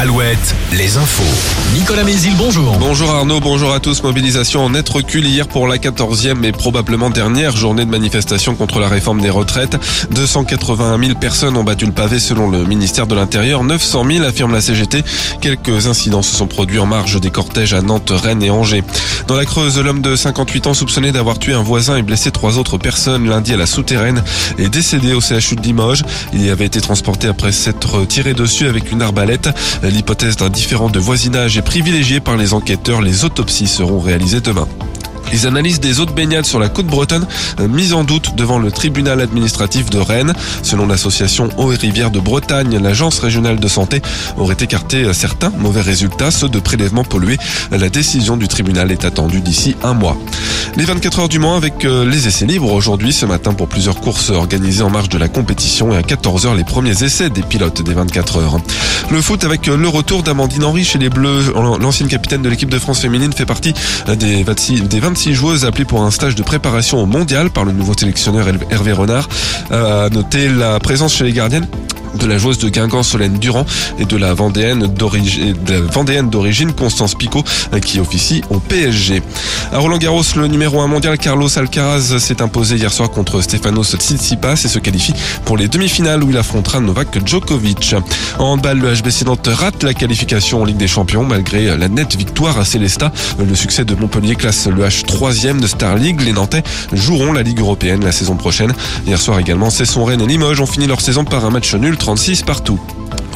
Alouette, les infos. Nicolas Mézil, bonjour. Bonjour Arnaud, bonjour à tous. Mobilisation en net recul hier pour la 14e et probablement dernière journée de manifestation contre la réforme des retraites. 281 000 personnes ont battu le pavé selon le ministère de l'Intérieur. 900 000 affirme la CGT. Quelques incidents se sont produits en marge des cortèges à Nantes, Rennes et Angers. Dans la Creuse, l'homme de 58 ans soupçonné d'avoir tué un voisin et blessé trois autres personnes lundi à la souterraine est décédé au CHU de Limoges. Il y avait été transporté après s'être tiré dessus avec une arbalète. L'hypothèse d'un différent de voisinage est privilégiée par les enquêteurs. Les autopsies seront réalisées demain. Les analyses des eaux de baignade sur la côte bretonne euh, mises en doute devant le tribunal administratif de Rennes. Selon l'association Eau et Rivières de Bretagne, l'agence régionale de santé aurait écarté euh, certains mauvais résultats, ceux de prélèvements pollués. La décision du tribunal est attendue d'ici un mois. Les 24 heures du Mans avec euh, les essais libres aujourd'hui ce matin pour plusieurs courses organisées en marge de la compétition et à 14h les premiers essais des pilotes des 24 heures. Le foot avec le retour d'Amandine Henry chez les Bleus. L'ancienne capitaine de l'équipe de France féminine fait partie des 26 six joueuses appelées pour un stage de préparation au mondial par le nouveau sélectionneur Hervé Renard. A noté la présence chez les gardiennes de la joueuse de Guingamp Solène Durand et de la Vendéenne d'origine Constance Picot qui officie au PSG. À Roland Garros, le numéro 1 mondial Carlos Alcaraz s'est imposé hier soir contre Stefanos Tsitsipas et se qualifie pour les demi-finales où il affrontera Novak Djokovic. En handball, le HBC Nantes rate la qualification en Ligue des Champions malgré la nette victoire à Célesta. Le succès de Montpellier classe le H 3e de Star League. Les Nantais joueront la Ligue européenne la saison prochaine. Hier soir également, Cesson Rennes et Limoges ont fini leur saison par un match nul 36 partout.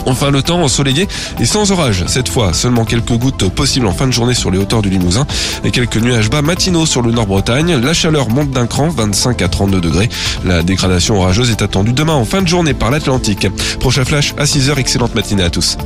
Enfin, le temps ensoleillé et sans orage. Cette fois, seulement quelques gouttes possibles en fin de journée sur les hauteurs du Limousin et quelques nuages bas matinaux sur le Nord-Bretagne. La chaleur monte d'un cran, 25 à 32 degrés. La dégradation orageuse est attendue demain en fin de journée par l'Atlantique. Prochain flash à 6h. Excellente matinée à tous.